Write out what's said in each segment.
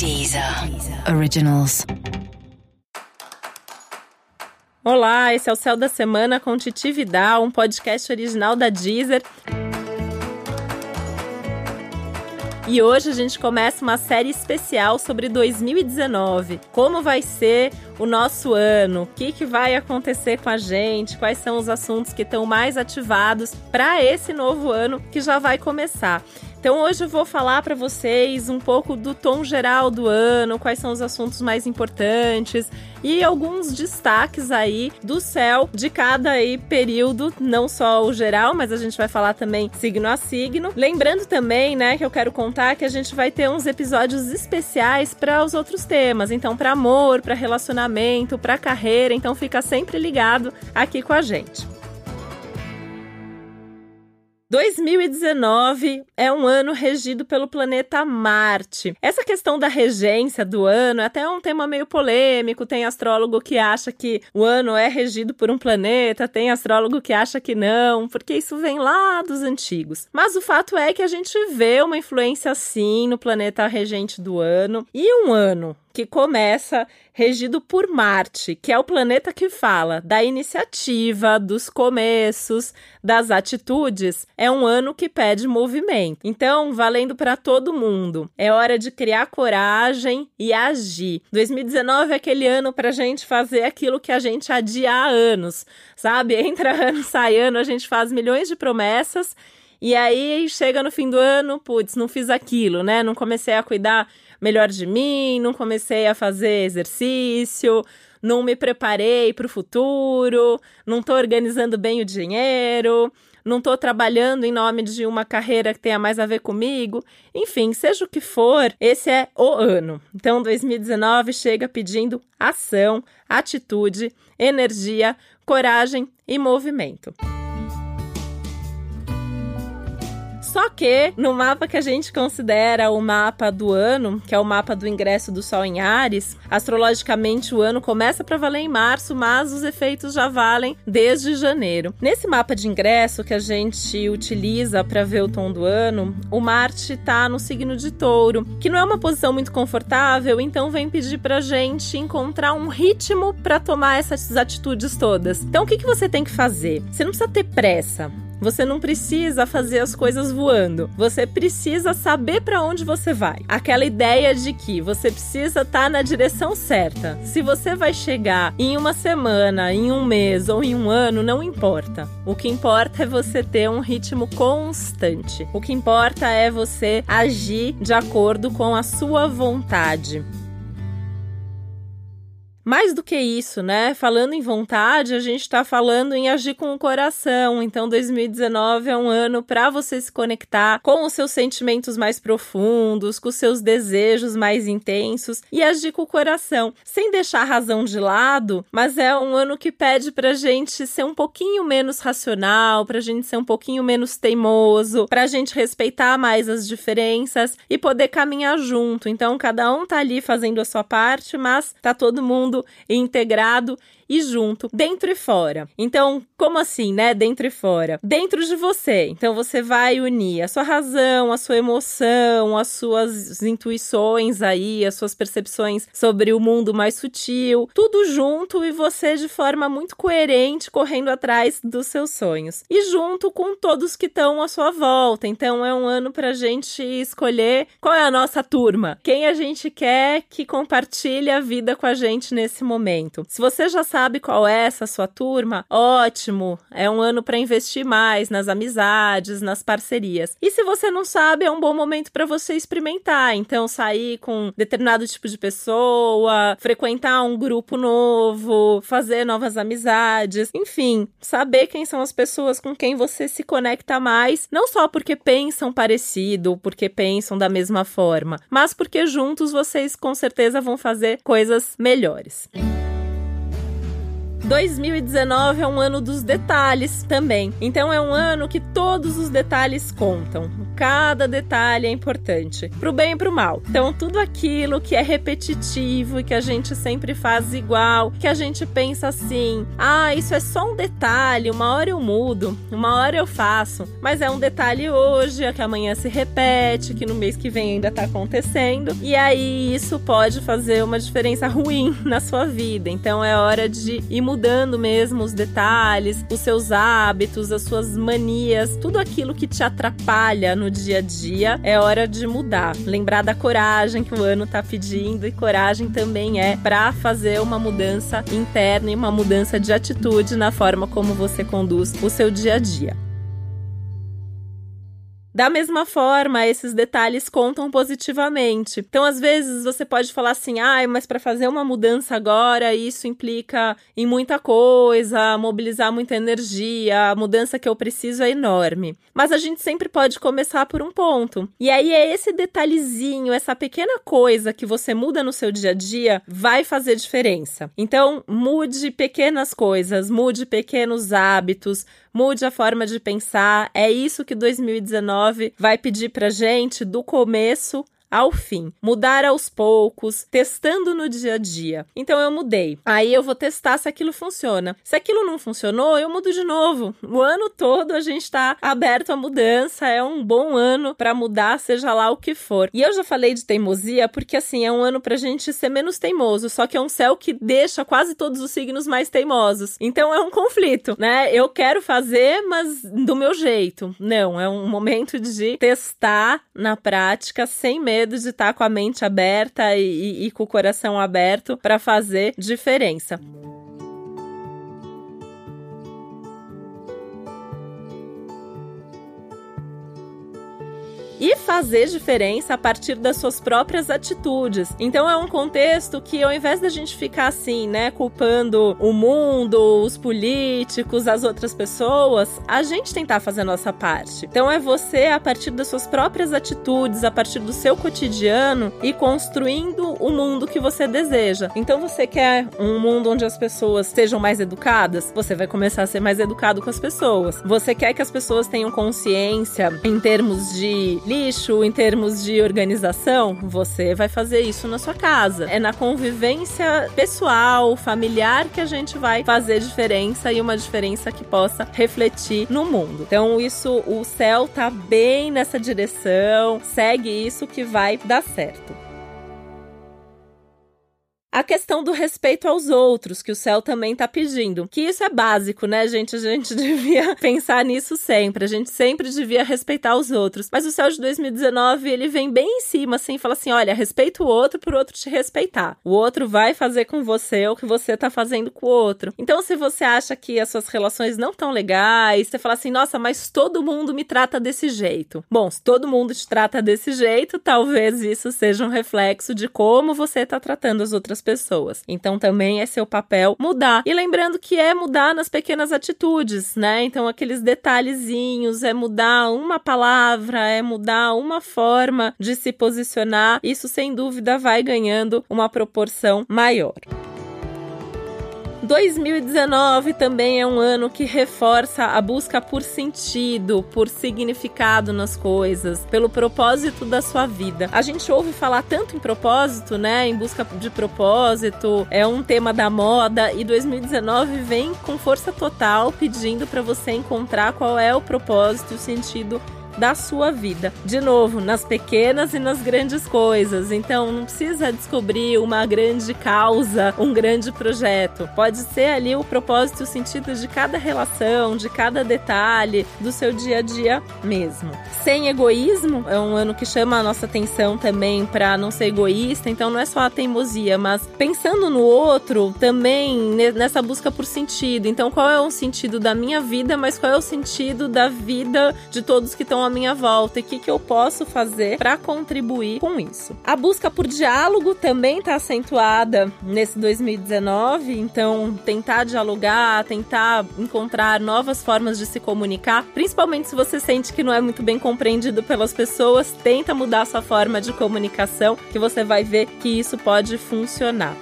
Deezer Originals. Olá, esse é o Céu da Semana com Titi Vidal, um podcast original da Deezer. E hoje a gente começa uma série especial sobre 2019. Como vai ser o nosso ano? O que, que vai acontecer com a gente? Quais são os assuntos que estão mais ativados para esse novo ano que já vai começar? Então hoje eu vou falar para vocês um pouco do tom geral do ano, quais são os assuntos mais importantes e alguns destaques aí do céu de cada aí período, não só o geral, mas a gente vai falar também signo a signo. Lembrando também, né, que eu quero contar que a gente vai ter uns episódios especiais para os outros temas, então para amor, para relacionamento, para carreira, então fica sempre ligado aqui com a gente. 2019 é um ano regido pelo planeta Marte. Essa questão da regência do ano é até um tema meio polêmico. Tem astrólogo que acha que o ano é regido por um planeta, tem astrólogo que acha que não, porque isso vem lá dos antigos. Mas o fato é que a gente vê uma influência sim no planeta regente do ano. E um ano que começa regido por Marte, que é o planeta que fala da iniciativa, dos começos, das atitudes. É um ano que pede movimento. Então, valendo para todo mundo. É hora de criar coragem e agir. 2019 é aquele ano para a gente fazer aquilo que a gente adia há anos, sabe? Entra ano, sai ano, a gente faz milhões de promessas. E aí chega no fim do ano, putz, não fiz aquilo, né? Não comecei a cuidar melhor de mim, não comecei a fazer exercício, não me preparei para o futuro, não estou organizando bem o dinheiro, não estou trabalhando em nome de uma carreira que tenha mais a ver comigo. Enfim, seja o que for, esse é o ano. Então, 2019 chega pedindo ação, atitude, energia, coragem e movimento. Só que no mapa que a gente considera o mapa do ano, que é o mapa do ingresso do Sol em Ares, astrologicamente o ano começa para valer em março, mas os efeitos já valem desde janeiro. Nesse mapa de ingresso que a gente utiliza para ver o tom do ano, o Marte está no signo de Touro, que não é uma posição muito confortável, então vem pedir pra gente encontrar um ritmo para tomar essas atitudes todas. Então o que, que você tem que fazer? Você não precisa ter pressa. Você não precisa fazer as coisas voando. Você precisa saber para onde você vai. Aquela ideia de que você precisa estar tá na direção certa. Se você vai chegar em uma semana, em um mês ou em um ano, não importa. O que importa é você ter um ritmo constante. O que importa é você agir de acordo com a sua vontade. Mais do que isso, né? Falando em vontade, a gente está falando em agir com o coração. Então, 2019 é um ano para você se conectar com os seus sentimentos mais profundos, com os seus desejos mais intensos e agir com o coração, sem deixar a razão de lado, mas é um ano que pede para gente ser um pouquinho menos racional, para gente ser um pouquinho menos teimoso, para gente respeitar mais as diferenças e poder caminhar junto. Então, cada um tá ali fazendo a sua parte, mas tá todo mundo integrado e junto, dentro e fora. Então, como assim, né? Dentro e fora? Dentro de você. Então, você vai unir a sua razão, a sua emoção, as suas intuições aí, as suas percepções sobre o mundo mais sutil, tudo junto e você de forma muito coerente correndo atrás dos seus sonhos. E junto com todos que estão à sua volta. Então, é um ano pra gente escolher qual é a nossa turma, quem a gente quer que compartilhe a vida com a gente nesse momento. Se você já sabe sabe qual é essa sua turma, ótimo, é um ano para investir mais nas amizades, nas parcerias. E se você não sabe, é um bom momento para você experimentar. Então, sair com determinado tipo de pessoa, frequentar um grupo novo, fazer novas amizades, enfim, saber quem são as pessoas com quem você se conecta mais, não só porque pensam parecido, porque pensam da mesma forma, mas porque juntos vocês com certeza vão fazer coisas melhores. 2019 é um ano dos detalhes também. Então é um ano que todos os detalhes contam. Cada detalhe é importante, pro bem e pro mal. Então tudo aquilo que é repetitivo e que a gente sempre faz igual, que a gente pensa assim: "Ah, isso é só um detalhe, uma hora eu mudo, uma hora eu faço". Mas é um detalhe hoje, é que amanhã se repete, que no mês que vem ainda tá acontecendo. E aí isso pode fazer uma diferença ruim na sua vida. Então é hora de ir mudando mesmo os detalhes, os seus hábitos, as suas manias, tudo aquilo que te atrapalha no dia a dia, é hora de mudar. Lembrar da coragem que o ano tá pedindo e coragem também é para fazer uma mudança interna e uma mudança de atitude na forma como você conduz o seu dia a dia. Da mesma forma, esses detalhes contam positivamente. Então, às vezes, você pode falar assim: ah, mas para fazer uma mudança agora, isso implica em muita coisa, mobilizar muita energia, a mudança que eu preciso é enorme. Mas a gente sempre pode começar por um ponto. E aí é esse detalhezinho, essa pequena coisa que você muda no seu dia a dia, vai fazer diferença. Então, mude pequenas coisas, mude pequenos hábitos, mude a forma de pensar. É isso que 2019 vai pedir pra gente do começo ao fim. Mudar aos poucos, testando no dia a dia. Então eu mudei. Aí eu vou testar se aquilo funciona. Se aquilo não funcionou, eu mudo de novo. O ano todo a gente está aberto à mudança, é um bom ano para mudar, seja lá o que for. E eu já falei de teimosia porque assim, é um ano pra gente ser menos teimoso, só que é um céu que deixa quase todos os signos mais teimosos. Então é um conflito, né? Eu quero fazer, mas do meu jeito. Não, é um momento de testar na prática sem medo medo de estar tá com a mente aberta e, e, e com o coração aberto para fazer diferença. E fazer diferença a partir das suas próprias atitudes. Então é um contexto que ao invés da gente ficar assim, né, culpando o mundo, os políticos, as outras pessoas, a gente tentar fazer a nossa parte. Então é você a partir das suas próprias atitudes, a partir do seu cotidiano e construindo o mundo que você deseja. Então você quer um mundo onde as pessoas sejam mais educadas? Você vai começar a ser mais educado com as pessoas. Você quer que as pessoas tenham consciência em termos de lixo, em termos de organização, você vai fazer isso na sua casa. É na convivência pessoal, familiar que a gente vai fazer diferença e uma diferença que possa refletir no mundo. Então, isso, o céu tá bem nessa direção, segue isso que vai dar certo. A questão do respeito aos outros, que o céu também tá pedindo. Que isso é básico, né, gente? A gente devia pensar nisso sempre. A gente sempre devia respeitar os outros. Mas o céu de 2019, ele vem bem em cima, assim, fala assim: olha, respeita o outro pro outro te respeitar. O outro vai fazer com você o que você tá fazendo com o outro. Então, se você acha que as suas relações não tão legais, você fala assim: nossa, mas todo mundo me trata desse jeito. Bom, se todo mundo te trata desse jeito, talvez isso seja um reflexo de como você tá tratando as outras pessoas. Então também é seu papel mudar. E lembrando que é mudar nas pequenas atitudes, né? Então aqueles detalhezinhos, é mudar uma palavra, é mudar uma forma de se posicionar. Isso sem dúvida vai ganhando uma proporção maior. 2019 também é um ano que reforça a busca por sentido, por significado nas coisas, pelo propósito da sua vida. A gente ouve falar tanto em propósito, né? Em busca de propósito, é um tema da moda e 2019 vem com força total pedindo para você encontrar qual é o propósito e o sentido da sua vida. De novo, nas pequenas e nas grandes coisas. Então, não precisa descobrir uma grande causa, um grande projeto. Pode ser ali o propósito e o sentido de cada relação, de cada detalhe do seu dia a dia mesmo. Sem egoísmo, é um ano que chama a nossa atenção também para não ser egoísta. Então, não é só a teimosia, mas pensando no outro também nessa busca por sentido. Então, qual é o sentido da minha vida, mas qual é o sentido da vida de todos que estão minha volta e o que, que eu posso fazer para contribuir com isso. A busca por diálogo também está acentuada nesse 2019, então tentar dialogar, tentar encontrar novas formas de se comunicar, principalmente se você sente que não é muito bem compreendido pelas pessoas, tenta mudar sua forma de comunicação, que você vai ver que isso pode funcionar.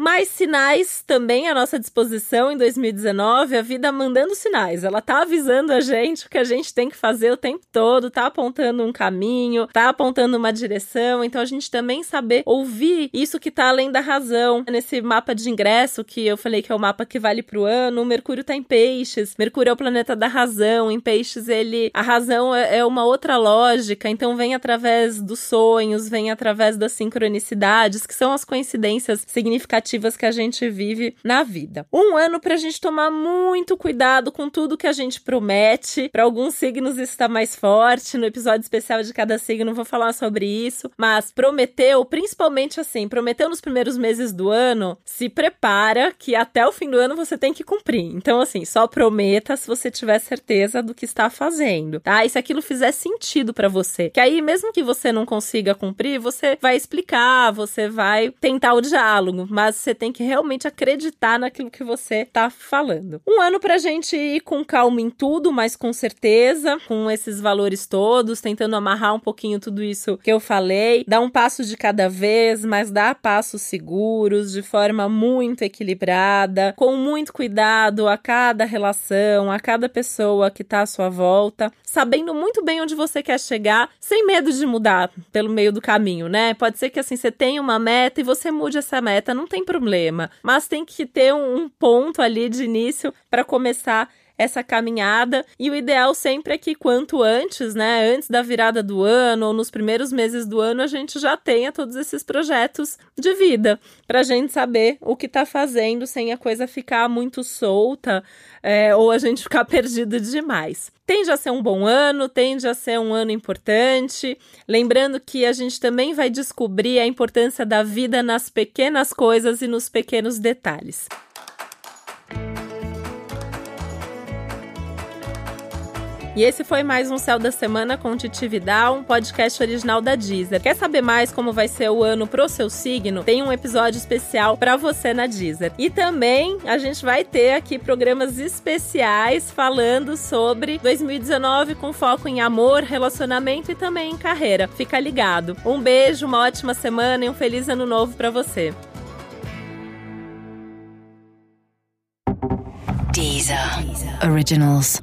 Mais sinais também à nossa disposição em 2019, a vida mandando sinais. Ela tá avisando a gente o que a gente tem que fazer o tempo todo, tá apontando um caminho, tá apontando uma direção. Então a gente também saber ouvir isso que tá além da razão. Nesse mapa de ingresso que eu falei que é o mapa que vale pro ano, o Mercúrio tá em peixes. Mercúrio é o planeta da razão. Em peixes, ele. A razão é, é uma outra lógica, então vem através dos sonhos, vem através das sincronicidades, que são as coincidências significativas que a gente vive na vida. Um ano pra gente tomar muito cuidado com tudo que a gente promete. Para alguns signos isso está mais forte. No episódio especial de cada signo vou falar sobre isso, mas prometeu, principalmente assim, prometeu nos primeiros meses do ano, se prepara que até o fim do ano você tem que cumprir. Então assim, só prometa se você tiver certeza do que está fazendo, tá? E se aquilo fizer sentido para você, que aí mesmo que você não consiga cumprir, você vai explicar, você vai tentar o diálogo, mas você tem que realmente acreditar naquilo que você tá falando. Um ano pra gente ir com calma em tudo, mas com certeza, com esses valores todos, tentando amarrar um pouquinho tudo isso que eu falei, dar um passo de cada vez, mas dar passos seguros, de forma muito equilibrada, com muito cuidado a cada relação, a cada pessoa que tá à sua volta, sabendo muito bem onde você quer chegar, sem medo de mudar pelo meio do caminho, né? Pode ser que assim você tenha uma meta e você mude essa meta, não tem problema, mas tem que ter um ponto ali de início para começar essa caminhada. E o ideal sempre é que quanto antes, né, antes da virada do ano ou nos primeiros meses do ano, a gente já tenha todos esses projetos de vida, para a gente saber o que está fazendo sem a coisa ficar muito solta é, ou a gente ficar perdido demais. Tende a ser um bom ano, tende a ser um ano importante. Lembrando que a gente também vai descobrir a importância da vida nas pequenas coisas e nos pequenos detalhes. E esse foi mais um Céu da Semana com Titi um podcast original da Deezer. Quer saber mais como vai ser o ano pro seu signo? Tem um episódio especial para você na Deezer. E também a gente vai ter aqui programas especiais falando sobre 2019 com foco em amor, relacionamento e também em carreira. Fica ligado. Um beijo, uma ótima semana e um feliz ano novo para você. Deezer. Deezer. Originals.